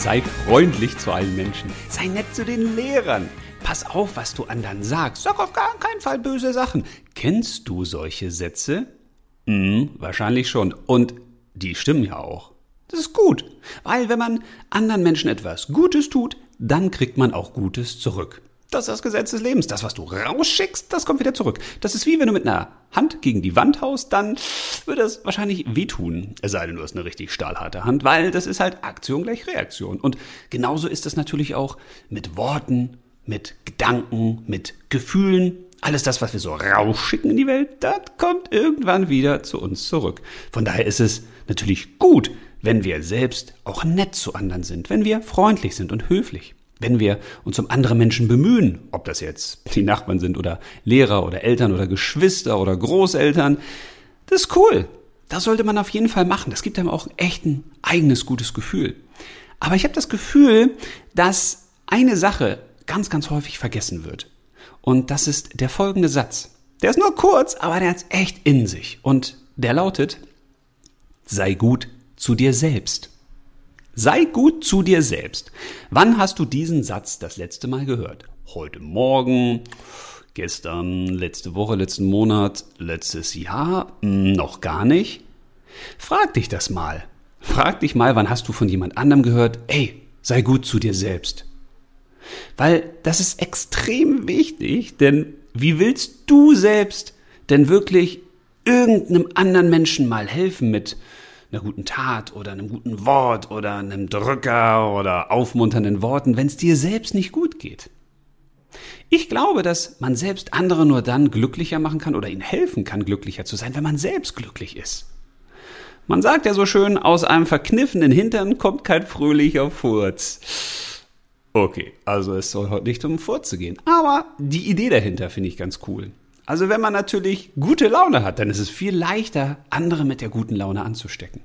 Sei freundlich zu allen Menschen. Sei nett zu den Lehrern. Pass auf, was du anderen sagst. Sag auf gar keinen Fall böse Sachen. Kennst du solche Sätze? Hm, wahrscheinlich schon. Und die stimmen ja auch. Das ist gut, weil wenn man anderen Menschen etwas Gutes tut, dann kriegt man auch Gutes zurück. Das ist das Gesetz des Lebens. Das, was du rausschickst, das kommt wieder zurück. Das ist wie wenn du mit einer Hand gegen die Wand haust, dann würde das wahrscheinlich wehtun. Es sei denn, du hast eine richtig stahlharte Hand, weil das ist halt Aktion gleich Reaktion. Und genauso ist es natürlich auch mit Worten, mit Gedanken, mit Gefühlen. Alles das, was wir so rausschicken in die Welt, das kommt irgendwann wieder zu uns zurück. Von daher ist es natürlich gut, wenn wir selbst auch nett zu anderen sind, wenn wir freundlich sind und höflich wenn wir uns um andere Menschen bemühen, ob das jetzt die Nachbarn sind oder Lehrer oder Eltern oder Geschwister oder Großeltern, das ist cool. Das sollte man auf jeden Fall machen. Das gibt einem auch echt ein eigenes gutes Gefühl. Aber ich habe das Gefühl, dass eine Sache ganz, ganz häufig vergessen wird. Und das ist der folgende Satz. Der ist nur kurz, aber der hat echt in sich. Und der lautet, sei gut zu dir selbst. Sei gut zu dir selbst. Wann hast du diesen Satz das letzte Mal gehört? Heute Morgen, gestern, letzte Woche, letzten Monat, letztes Jahr? Hm, noch gar nicht? Frag dich das mal. Frag dich mal, wann hast du von jemand anderem gehört, ey, sei gut zu dir selbst. Weil das ist extrem wichtig, denn wie willst du selbst denn wirklich irgendeinem anderen Menschen mal helfen mit einer guten Tat oder einem guten Wort oder einem Drücker oder aufmunternden Worten, wenn es dir selbst nicht gut geht. Ich glaube, dass man selbst andere nur dann glücklicher machen kann oder ihnen helfen kann, glücklicher zu sein, wenn man selbst glücklich ist. Man sagt ja so schön, aus einem verkniffenen Hintern kommt kein fröhlicher Furz. Okay, also es soll heute nicht um Furze gehen. Aber die Idee dahinter finde ich ganz cool. Also wenn man natürlich gute Laune hat, dann ist es viel leichter, andere mit der guten Laune anzustecken.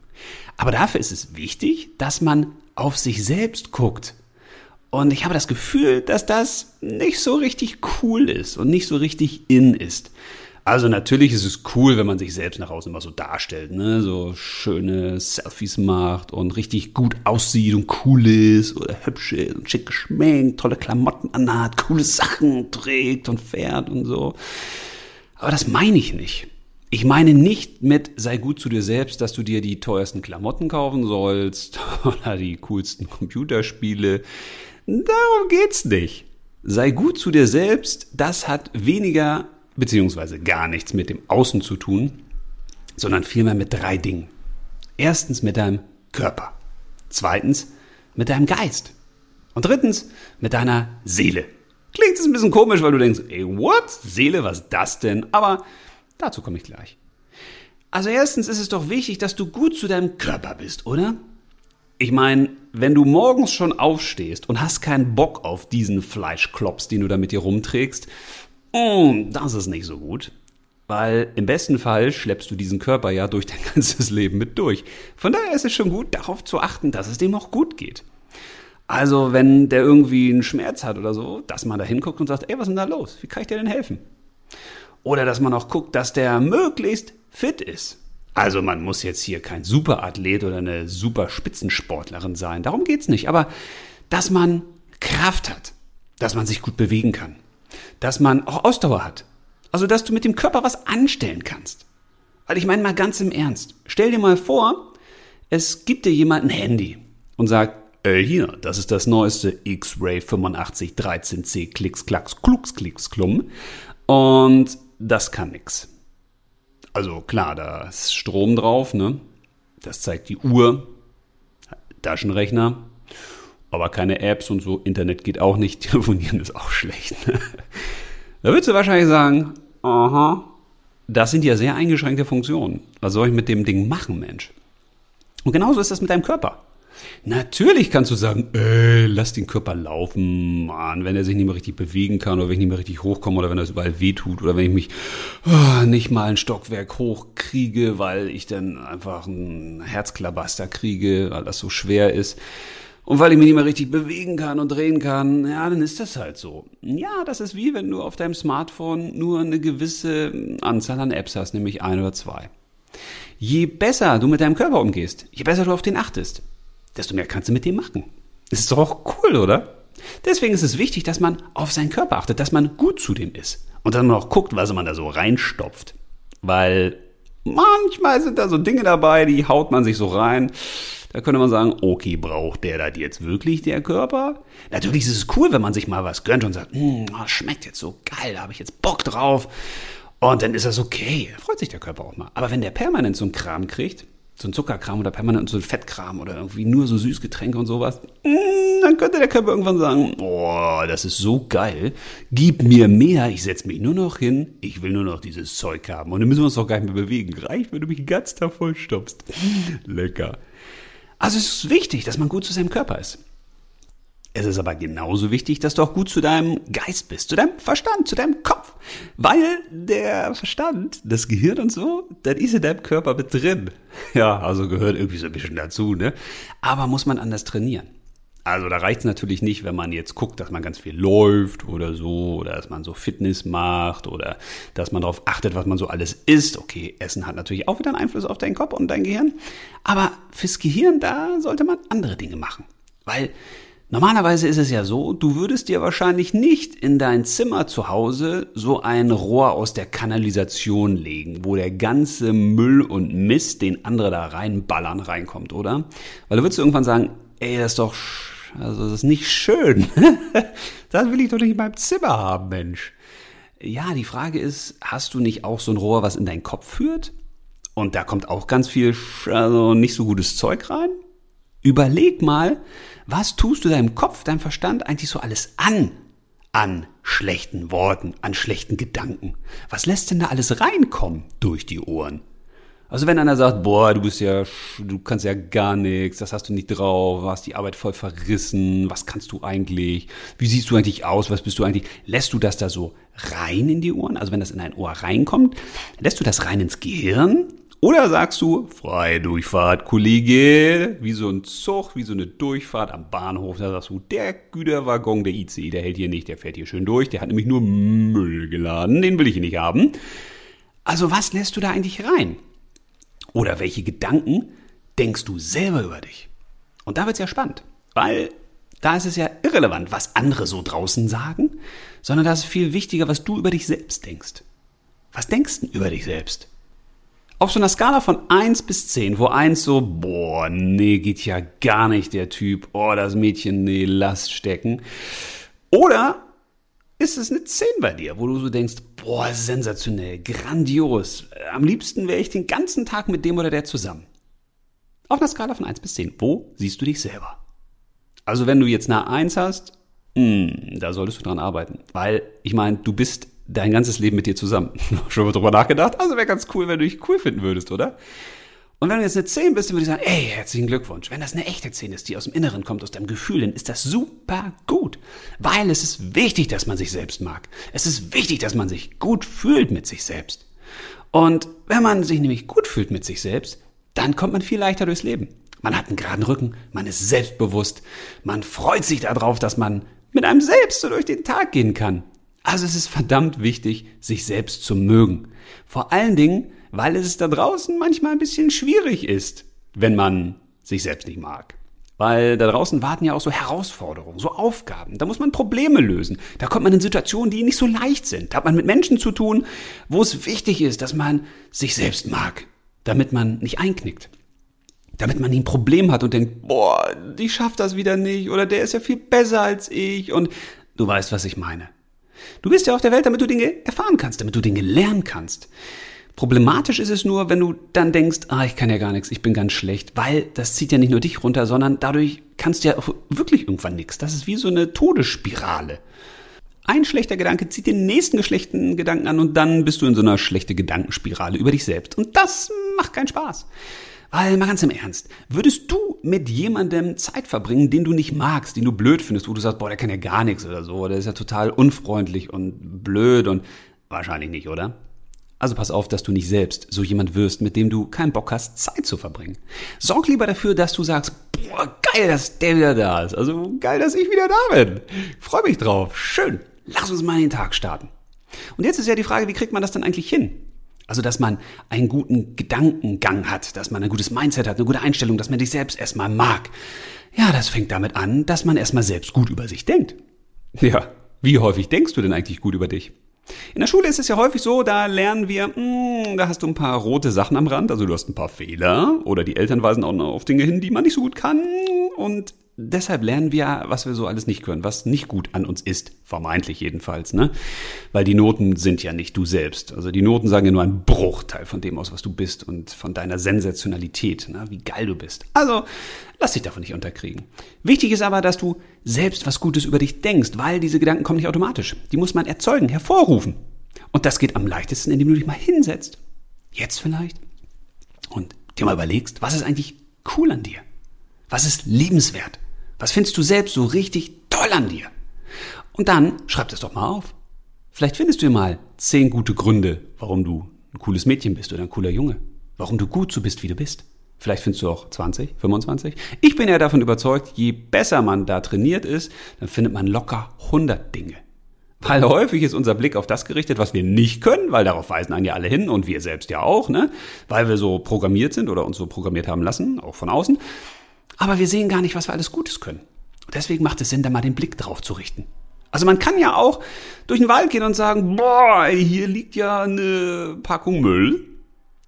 Aber dafür ist es wichtig, dass man auf sich selbst guckt. Und ich habe das Gefühl, dass das nicht so richtig cool ist und nicht so richtig in ist. Also natürlich ist es cool, wenn man sich selbst nach außen immer so darstellt, ne? so schöne Selfies macht und richtig gut aussieht und cool ist oder hübsch ist und schick geschminkt, tolle Klamotten anhat, coole Sachen trägt und fährt und so. Aber das meine ich nicht. Ich meine nicht mit sei gut zu dir selbst, dass du dir die teuersten Klamotten kaufen sollst oder die coolsten Computerspiele. Darum geht's nicht. Sei gut zu dir selbst, das hat weniger beziehungsweise gar nichts mit dem Außen zu tun, sondern vielmehr mit drei Dingen. Erstens mit deinem Körper. Zweitens mit deinem Geist. Und drittens mit deiner Seele. Klingt es ein bisschen komisch, weil du denkst, ey, what? Seele, was das denn? Aber dazu komme ich gleich. Also erstens ist es doch wichtig, dass du gut zu deinem Körper bist, oder? Ich meine, wenn du morgens schon aufstehst und hast keinen Bock auf diesen Fleischklops, den du da mit dir rumträgst, mm, das ist nicht so gut. Weil im besten Fall schleppst du diesen Körper ja durch dein ganzes Leben mit durch. Von daher ist es schon gut, darauf zu achten, dass es dem auch gut geht. Also, wenn der irgendwie einen Schmerz hat oder so, dass man da hinguckt und sagt, ey, was ist denn da los? Wie kann ich dir denn helfen? Oder dass man auch guckt, dass der möglichst fit ist. Also man muss jetzt hier kein Superathlet oder eine super Spitzensportlerin sein. Darum geht's nicht. Aber dass man Kraft hat, dass man sich gut bewegen kann, dass man auch Ausdauer hat. Also dass du mit dem Körper was anstellen kannst. Weil ich meine mal ganz im Ernst. Stell dir mal vor, es gibt dir jemand ein Handy und sagt, äh, hier, das ist das neueste X-Ray 8513C Klicks, Klacks, Klucks, Klicks, Klum. Und das kann nix. Also klar, da ist Strom drauf, ne? Das zeigt die Uhr, Taschenrechner, aber keine Apps und so. Internet geht auch nicht, telefonieren ist auch schlecht. Ne? Da würdest du wahrscheinlich sagen, aha, das sind ja sehr eingeschränkte Funktionen. Was soll ich mit dem Ding machen, Mensch? Und genauso ist das mit deinem Körper. Natürlich kannst du sagen, ey, lass den Körper laufen, Mann, wenn er sich nicht mehr richtig bewegen kann oder wenn ich nicht mehr richtig hochkomme oder wenn das überall wehtut oder wenn ich mich oh, nicht mal ein Stockwerk hochkriege, weil ich dann einfach einen Herzklabaster kriege, weil das so schwer ist. Und weil ich mich nicht mehr richtig bewegen kann und drehen kann, ja, dann ist das halt so. Ja, das ist wie wenn du auf deinem Smartphone nur eine gewisse Anzahl an Apps hast, nämlich ein oder zwei. Je besser du mit deinem Körper umgehst, je besser du auf den achtest, desto mehr kannst du mit dem machen. Ist doch auch cool, oder? Deswegen ist es wichtig, dass man auf seinen Körper achtet, dass man gut zu dem ist. Und dann noch guckt, was man da so reinstopft. Weil manchmal sind da so Dinge dabei, die haut man sich so rein. Da könnte man sagen, okay, braucht der das jetzt wirklich, der Körper? Natürlich ist es cool, wenn man sich mal was gönnt und sagt, hm, das schmeckt jetzt so geil, da habe ich jetzt Bock drauf. Und dann ist das okay, freut sich der Körper auch mal. Aber wenn der permanent so einen Kram kriegt, so ein Zuckerkram oder permanent so ein Fettkram oder irgendwie nur so Süßgetränke und sowas, mm, dann könnte der Körper irgendwann sagen, oh, das ist so geil, gib mir mehr, ich setze mich nur noch hin, ich will nur noch dieses Zeug haben und dann müssen wir uns doch gar nicht mehr bewegen. Reicht, wenn du mich ganz da voll stoppst. Lecker. Also es ist wichtig, dass man gut zu seinem Körper ist. Es ist aber genauso wichtig, dass du auch gut zu deinem Geist bist, zu deinem Verstand, zu deinem Kopf. Weil der Verstand, das Gehirn und so, das ist in deinem Körper mit drin. Ja, also gehört irgendwie so ein bisschen dazu, ne? Aber muss man anders trainieren. Also da reicht es natürlich nicht, wenn man jetzt guckt, dass man ganz viel läuft oder so, oder dass man so Fitness macht oder dass man darauf achtet, was man so alles isst. Okay, Essen hat natürlich auch wieder einen Einfluss auf deinen Kopf und dein Gehirn. Aber fürs Gehirn, da sollte man andere Dinge machen. Weil Normalerweise ist es ja so, du würdest dir wahrscheinlich nicht in dein Zimmer zu Hause so ein Rohr aus der Kanalisation legen, wo der ganze Müll und Mist, den andere da reinballern, reinkommt, oder? Weil du würdest irgendwann sagen, ey, das ist doch, also das ist nicht schön. das will ich doch nicht in meinem Zimmer haben, Mensch. Ja, die Frage ist, hast du nicht auch so ein Rohr, was in deinen Kopf führt? Und da kommt auch ganz viel, also nicht so gutes Zeug rein? Überleg mal, was tust du deinem Kopf, deinem Verstand eigentlich so alles an? An schlechten Worten, an schlechten Gedanken. Was lässt denn da alles reinkommen durch die Ohren? Also wenn einer sagt, boah, du bist ja, du kannst ja gar nichts, das hast du nicht drauf, hast die Arbeit voll verrissen, was kannst du eigentlich, wie siehst du eigentlich aus, was bist du eigentlich, lässt du das da so rein in die Ohren? Also wenn das in ein Ohr reinkommt, lässt du das rein ins Gehirn oder sagst du, freie Durchfahrt, Kollege, wie so ein Zug, wie so eine Durchfahrt am Bahnhof. Da sagst du, der Güterwaggon, der IC, der hält hier nicht, der fährt hier schön durch, der hat nämlich nur Müll geladen, den will ich hier nicht haben. Also was lässt du da eigentlich rein? Oder welche Gedanken denkst du selber über dich? Und da wird's ja spannend, weil da ist es ja irrelevant, was andere so draußen sagen, sondern da ist viel wichtiger, was du über dich selbst denkst. Was denkst du über dich selbst? Auf so einer Skala von 1 bis 10, wo 1 so, boah, nee, geht ja gar nicht der Typ, oh, das Mädchen, nee, lass stecken. Oder ist es eine 10 bei dir, wo du so denkst, boah, sensationell, grandios, am liebsten wäre ich den ganzen Tag mit dem oder der zusammen. Auf einer Skala von 1 bis 10, wo siehst du dich selber? Also wenn du jetzt eine 1 hast, mh, hm, da solltest du dran arbeiten. Weil, ich meine, du bist dein ganzes Leben mit dir zusammen. Schon mal drüber nachgedacht? Also wäre ganz cool, wenn du dich cool finden würdest, oder? Und wenn du jetzt eine 10 bist, dann würde ich sagen, ey, herzlichen Glückwunsch. Wenn das eine echte 10 ist, die aus dem Inneren kommt, aus deinem Gefühl, dann ist das super gut. Weil es ist wichtig, dass man sich selbst mag. Es ist wichtig, dass man sich gut fühlt mit sich selbst. Und wenn man sich nämlich gut fühlt mit sich selbst, dann kommt man viel leichter durchs Leben. Man hat einen geraden Rücken, man ist selbstbewusst, man freut sich darauf, dass man mit einem selbst so durch den Tag gehen kann. Also es ist verdammt wichtig, sich selbst zu mögen. Vor allen Dingen, weil es da draußen manchmal ein bisschen schwierig ist, wenn man sich selbst nicht mag. Weil da draußen warten ja auch so Herausforderungen, so Aufgaben. Da muss man Probleme lösen. Da kommt man in Situationen, die nicht so leicht sind. Da hat man mit Menschen zu tun, wo es wichtig ist, dass man sich selbst mag, damit man nicht einknickt. Damit man nie ein Problem hat und denkt, boah, ich schaff das wieder nicht oder der ist ja viel besser als ich und du weißt, was ich meine. Du bist ja auf der Welt, damit du Dinge erfahren kannst, damit du Dinge lernen kannst. Problematisch ist es nur, wenn du dann denkst, ah, ich kann ja gar nichts, ich bin ganz schlecht, weil das zieht ja nicht nur dich runter, sondern dadurch kannst du ja auch wirklich irgendwann nichts. Das ist wie so eine Todesspirale. Ein schlechter Gedanke zieht den nächsten schlechten Gedanken an und dann bist du in so einer schlechten Gedankenspirale über dich selbst. Und das macht keinen Spaß. Weil mal ganz im Ernst, würdest du mit jemandem Zeit verbringen, den du nicht magst, den du blöd findest, wo du sagst, boah, der kann ja gar nichts oder so, der ist ja total unfreundlich und blöd und wahrscheinlich nicht, oder? Also pass auf, dass du nicht selbst so jemand wirst, mit dem du keinen Bock hast, Zeit zu verbringen. Sorg lieber dafür, dass du sagst, boah, geil, dass der wieder da ist. Also geil, dass ich wieder da bin. Freue mich drauf. Schön. Lass uns mal den Tag starten. Und jetzt ist ja die Frage, wie kriegt man das dann eigentlich hin? Also, dass man einen guten Gedankengang hat, dass man ein gutes Mindset hat, eine gute Einstellung, dass man dich selbst erstmal mag. Ja, das fängt damit an, dass man erstmal selbst gut über sich denkt. Ja, wie häufig denkst du denn eigentlich gut über dich? In der Schule ist es ja häufig so, da lernen wir, mh, hm, da hast du ein paar rote Sachen am Rand, also du hast ein paar Fehler oder die Eltern weisen auch noch auf Dinge hin, die man nicht so gut kann und deshalb lernen wir, was wir so alles nicht können, was nicht gut an uns ist, vermeintlich jedenfalls, ne? Weil die Noten sind ja nicht du selbst. Also die Noten sagen ja nur einen Bruchteil von dem aus, was du bist und von deiner Sensationalität, ne? wie geil du bist. Also lass dich davon nicht unterkriegen. Wichtig ist aber, dass du selbst was Gutes über dich denkst, weil diese Gedanken kommen nicht automatisch. Die muss man erzeugen, hervorrufen. Und das geht am leichtesten, indem du dich mal hinsetzt. Jetzt vielleicht. Und dir mal überlegst, was ist eigentlich cool an dir? Was ist liebenswert? Was findest du selbst so richtig toll an dir? Und dann schreib das doch mal auf. Vielleicht findest du mal zehn gute Gründe, warum du ein cooles Mädchen bist oder ein cooler Junge. Warum du gut so bist, wie du bist. Vielleicht findest du auch 20, 25. Ich bin ja davon überzeugt, je besser man da trainiert ist, dann findet man locker 100 Dinge. Weil häufig ist unser Blick auf das gerichtet, was wir nicht können, weil darauf weisen einen ja alle hin und wir selbst ja auch, ne? Weil wir so programmiert sind oder uns so programmiert haben lassen, auch von außen. Aber wir sehen gar nicht, was wir alles Gutes können. deswegen macht es Sinn, da mal den Blick drauf zu richten. Also man kann ja auch durch den Wald gehen und sagen, boah, hier liegt ja eine Packung Müll.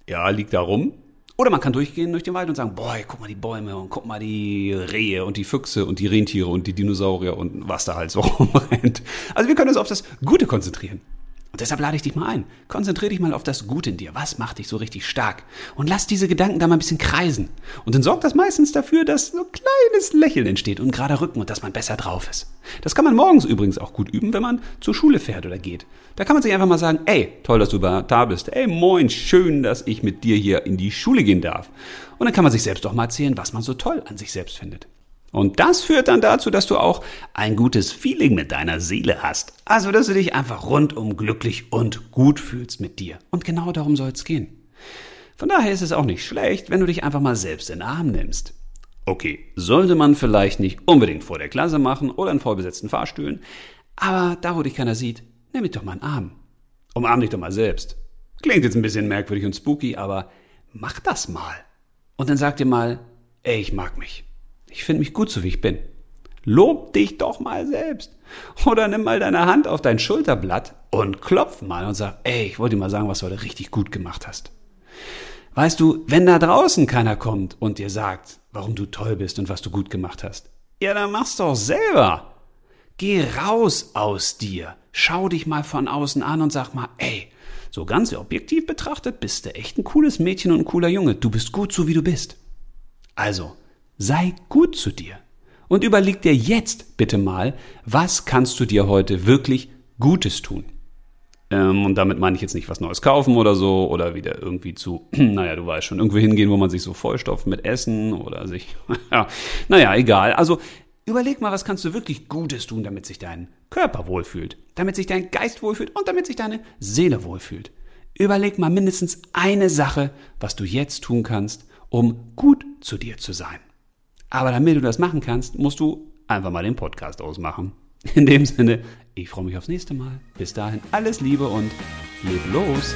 Ja, liegt da rum. Oder man kann durchgehen durch den Wald und sagen, boah, guck mal die Bäume und guck mal die Rehe und die Füchse und die Rentiere und die Dinosaurier und was da halt so rumrennt. Also wir können uns auf das Gute konzentrieren. Und deshalb lade ich dich mal ein. Konzentriere dich mal auf das Gute in dir. Was macht dich so richtig stark? Und lass diese Gedanken da mal ein bisschen kreisen. Und dann sorgt das meistens dafür, dass so ein kleines Lächeln entsteht und gerade Rücken und dass man besser drauf ist. Das kann man morgens übrigens auch gut üben, wenn man zur Schule fährt oder geht. Da kann man sich einfach mal sagen, ey, toll, dass du da bist. Ey, moin, schön, dass ich mit dir hier in die Schule gehen darf. Und dann kann man sich selbst doch mal erzählen, was man so toll an sich selbst findet. Und das führt dann dazu, dass du auch ein gutes Feeling mit deiner Seele hast. Also, dass du dich einfach rundum glücklich und gut fühlst mit dir. Und genau darum soll es gehen. Von daher ist es auch nicht schlecht, wenn du dich einfach mal selbst in den Arm nimmst. Okay, sollte man vielleicht nicht unbedingt vor der Klasse machen oder in vollbesetzten Fahrstühlen, aber da, wo dich keiner sieht, nimm dich doch mal einen Arm. Umarm dich doch mal selbst. Klingt jetzt ein bisschen merkwürdig und spooky, aber mach das mal. Und dann sag dir mal, ey, ich mag mich. Ich finde mich gut so, wie ich bin. Lob dich doch mal selbst. Oder nimm mal deine Hand auf dein Schulterblatt und klopf mal und sag, ey, ich wollte dir mal sagen, was du heute richtig gut gemacht hast. Weißt du, wenn da draußen keiner kommt und dir sagt, warum du toll bist und was du gut gemacht hast, ja, dann mach's doch selber. Geh raus aus dir. Schau dich mal von außen an und sag mal, ey, so ganz objektiv betrachtet bist du echt ein cooles Mädchen und ein cooler Junge. Du bist gut so, wie du bist. Also, Sei gut zu dir. Und überleg dir jetzt bitte mal, was kannst du dir heute wirklich Gutes tun? Ähm, und damit meine ich jetzt nicht was Neues kaufen oder so oder wieder irgendwie zu, naja, du weißt schon, irgendwo hingehen, wo man sich so vollstopft mit Essen oder sich, ja, naja, egal. Also überleg mal, was kannst du wirklich Gutes tun, damit sich dein Körper wohlfühlt, damit sich dein Geist wohlfühlt und damit sich deine Seele wohlfühlt. Überleg mal mindestens eine Sache, was du jetzt tun kannst, um gut zu dir zu sein. Aber damit du das machen kannst, musst du einfach mal den Podcast ausmachen. In dem Sinne, ich freue mich aufs nächste Mal. Bis dahin alles Liebe und leb los.